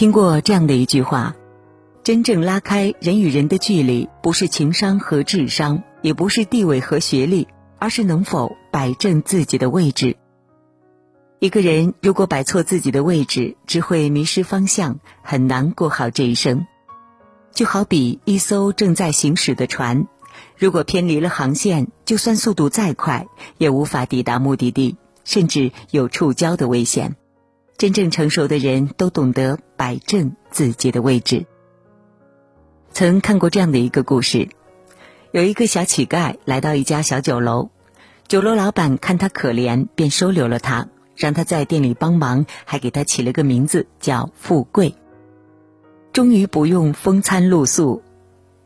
听过这样的一句话：真正拉开人与人的距离，不是情商和智商，也不是地位和学历，而是能否摆正自己的位置。一个人如果摆错自己的位置，只会迷失方向，很难过好这一生。就好比一艘正在行驶的船，如果偏离了航线，就算速度再快，也无法抵达目的地，甚至有触礁的危险。真正成熟的人都懂得摆正自己的位置。曾看过这样的一个故事：有一个小乞丐来到一家小酒楼，酒楼老板看他可怜，便收留了他，让他在店里帮忙，还给他起了个名字叫富贵。终于不用风餐露宿，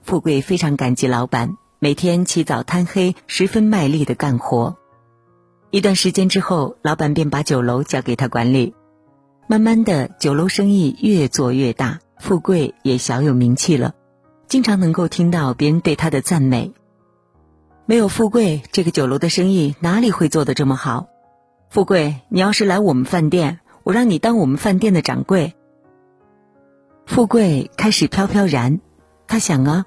富贵非常感激老板，每天起早贪黑，十分卖力的干活。一段时间之后，老板便把酒楼交给他管理。慢慢的，酒楼生意越做越大，富贵也小有名气了，经常能够听到别人对他的赞美。没有富贵，这个酒楼的生意哪里会做得这么好？富贵，你要是来我们饭店，我让你当我们饭店的掌柜。富贵开始飘飘然，他想啊，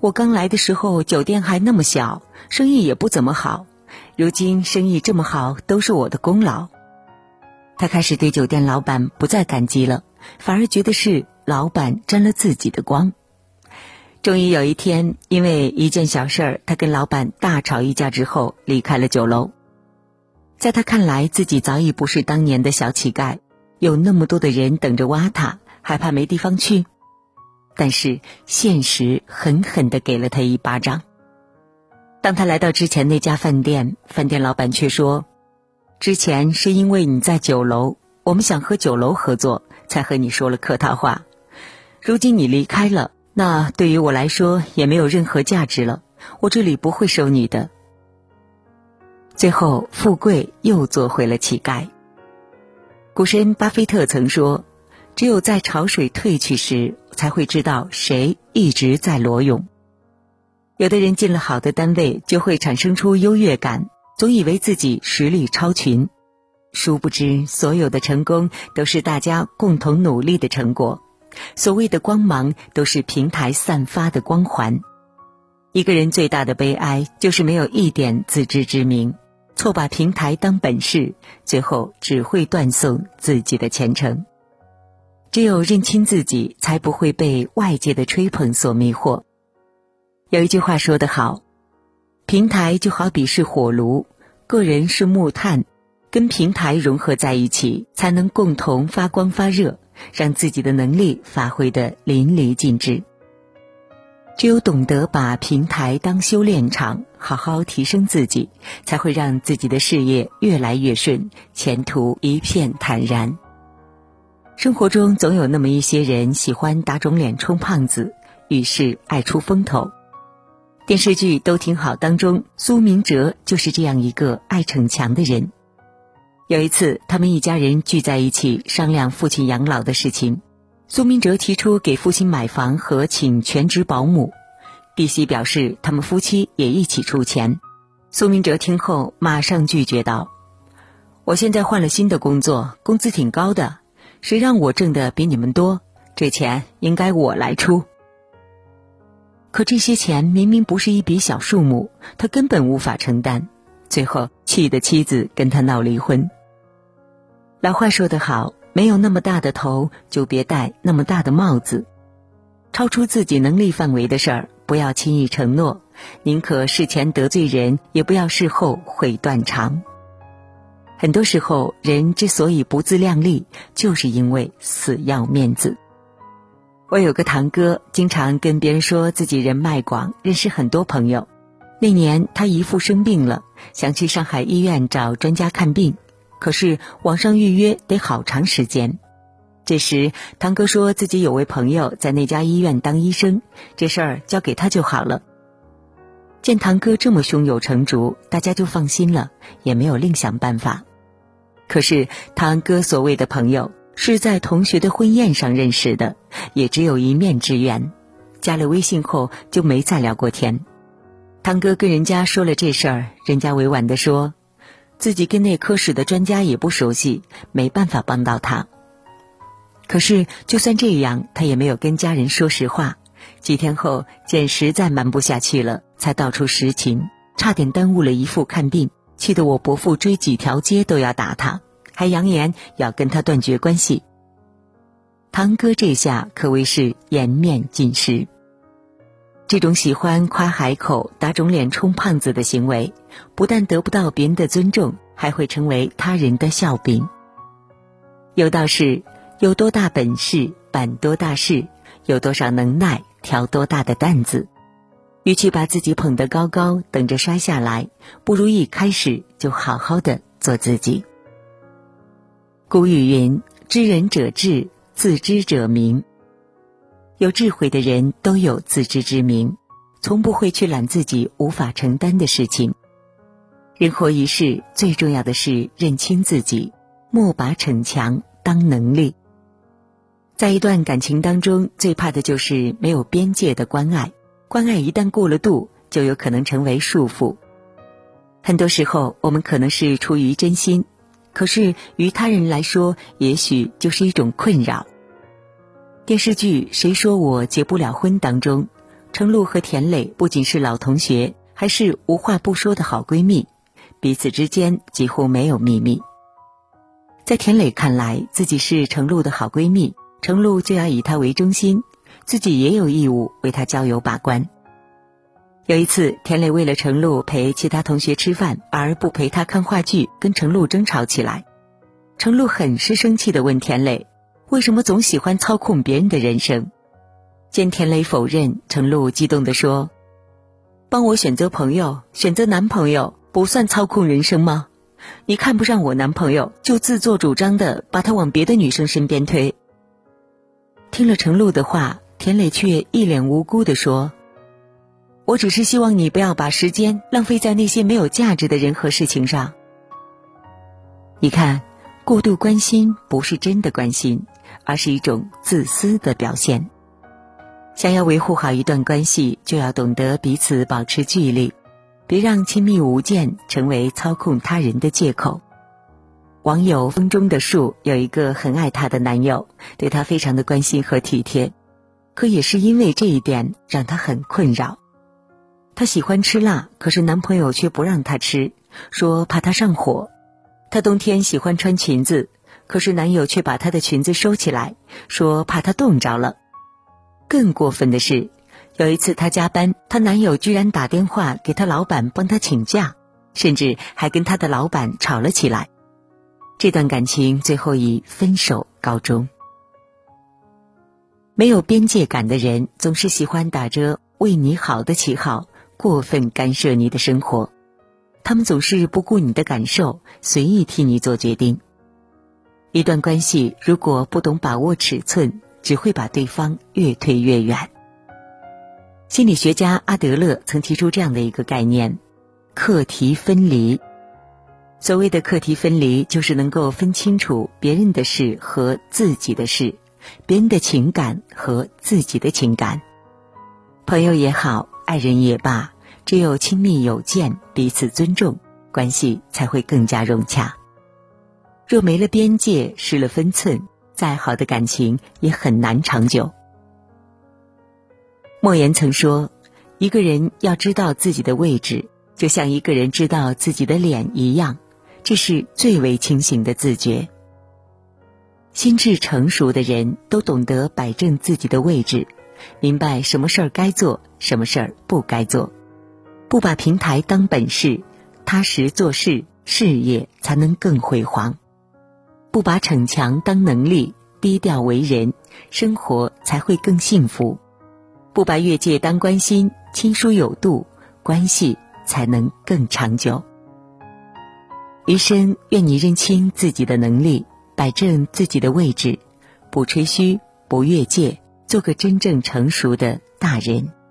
我刚来的时候酒店还那么小，生意也不怎么好，如今生意这么好，都是我的功劳。他开始对酒店老板不再感激了，反而觉得是老板沾了自己的光。终于有一天，因为一件小事儿，他跟老板大吵一架之后离开了酒楼。在他看来，自己早已不是当年的小乞丐，有那么多的人等着挖他，还怕没地方去？但是现实狠狠地给了他一巴掌。当他来到之前那家饭店，饭店老板却说。之前是因为你在酒楼，我们想和酒楼合作，才和你说了客套话。如今你离开了，那对于我来说也没有任何价值了。我这里不会收你的。最后，富贵又做回了乞丐。股神巴菲特曾说：“只有在潮水退去时，才会知道谁一直在裸泳。”有的人进了好的单位，就会产生出优越感。总以为自己实力超群，殊不知所有的成功都是大家共同努力的成果。所谓的光芒，都是平台散发的光环。一个人最大的悲哀，就是没有一点自知之明，错把平台当本事，最后只会断送自己的前程。只有认清自己，才不会被外界的吹捧所迷惑。有一句话说得好。平台就好比是火炉，个人是木炭，跟平台融合在一起，才能共同发光发热，让自己的能力发挥的淋漓尽致。只有懂得把平台当修炼场，好好提升自己，才会让自己的事业越来越顺，前途一片坦然。生活中总有那么一些人喜欢打肿脸充胖子，于是爱出风头。电视剧都挺好，当中苏明哲就是这样一个爱逞强的人。有一次，他们一家人聚在一起商量父亲养老的事情，苏明哲提出给父亲买房和请全职保姆，弟媳表示他们夫妻也一起出钱。苏明哲听后马上拒绝道：“我现在换了新的工作，工资挺高的，谁让我挣的比你们多？这钱应该我来出。”可这些钱明明不是一笔小数目，他根本无法承担，最后气得妻子跟他闹离婚。老话说得好，没有那么大的头，就别戴那么大的帽子。超出自己能力范围的事儿，不要轻易承诺，宁可事前得罪人，也不要事后毁断肠。很多时候，人之所以不自量力，就是因为死要面子。我有个堂哥，经常跟别人说自己人脉广，认识很多朋友。那年他姨父生病了，想去上海医院找专家看病，可是网上预约得好长时间。这时堂哥说自己有位朋友在那家医院当医生，这事儿交给他就好了。见堂哥这么胸有成竹，大家就放心了，也没有另想办法。可是堂哥所谓的朋友。是在同学的婚宴上认识的，也只有一面之缘。加了微信后就没再聊过天。堂哥跟人家说了这事儿，人家委婉的说，自己跟那科室的专家也不熟悉，没办法帮到他。可是就算这样，他也没有跟家人说实话。几天后，见实在瞒不下去了，才道出实情，差点耽误了姨父看病，气得我伯父追几条街都要打他，还扬言要跟他断绝关系。堂哥这下可谓是颜面尽失。这种喜欢夸海口、打肿脸充胖子的行为，不但得不到别人的尊重，还会成为他人的笑柄。有道是：有多大本事办多大事，有多少能耐挑多大的担子。与其把自己捧得高高，等着摔下来，不如一开始就好好的做自己。古语云：“知人者智，自知者明。”有智慧的人都有自知之明，从不会去揽自己无法承担的事情。人活一世，最重要的是认清自己，莫把逞强当能力。在一段感情当中，最怕的就是没有边界的关爱，关爱一旦过了度，就有可能成为束缚。很多时候，我们可能是出于真心，可是于他人来说，也许就是一种困扰。电视剧《谁说我结不了婚》当中，程璐和田磊不仅是老同学，还是无话不说的好闺蜜，彼此之间几乎没有秘密。在田磊看来，自己是程璐的好闺蜜，程璐就要以她为中心，自己也有义务为她交友把关。有一次，田磊为了程璐陪其他同学吃饭而不陪她看话剧，跟程璐争吵起来。程璐很是生气的问田磊。为什么总喜欢操控别人的人生？见田磊否认，程璐激动地说：“帮我选择朋友，选择男朋友，不算操控人生吗？你看不上我男朋友，就自作主张的把他往别的女生身边推。”听了程璐的话，田磊却一脸无辜地说：“我只是希望你不要把时间浪费在那些没有价值的人和事情上。”你看，过度关心不是真的关心。而是一种自私的表现。想要维护好一段关系，就要懂得彼此保持距离，别让亲密无间成为操控他人的借口。网友风中的树有一个很爱她的男友，对她非常的关心和体贴，可也是因为这一点让她很困扰。她喜欢吃辣，可是男朋友却不让她吃，说怕她上火。她冬天喜欢穿裙子。可是男友却把她的裙子收起来，说怕她冻着了。更过分的是，有一次她加班，她男友居然打电话给她老板帮她请假，甚至还跟她的老板吵了起来。这段感情最后以分手告终。没有边界感的人，总是喜欢打着为你好的旗号，过分干涉你的生活。他们总是不顾你的感受，随意替你做决定。一段关系如果不懂把握尺寸，只会把对方越推越远。心理学家阿德勒曾提出这样的一个概念：课题分离。所谓的课题分离，就是能够分清楚别人的事和自己的事，别人的情感和自己的情感。朋友也好，爱人也罢，只有亲密有间，彼此尊重，关系才会更加融洽。若没了边界，失了分寸，再好的感情也很难长久。莫言曾说：“一个人要知道自己的位置，就像一个人知道自己的脸一样，这是最为清醒的自觉。心智成熟的人都懂得摆正自己的位置，明白什么事儿该做，什么事儿不该做，不把平台当本事，踏实做事，事业才能更辉煌。”不把逞强当能力，低调为人，生活才会更幸福；不把越界当关心，亲疏有度，关系才能更长久。余生愿你认清自己的能力，摆正自己的位置，不吹嘘，不越界，做个真正成熟的大人。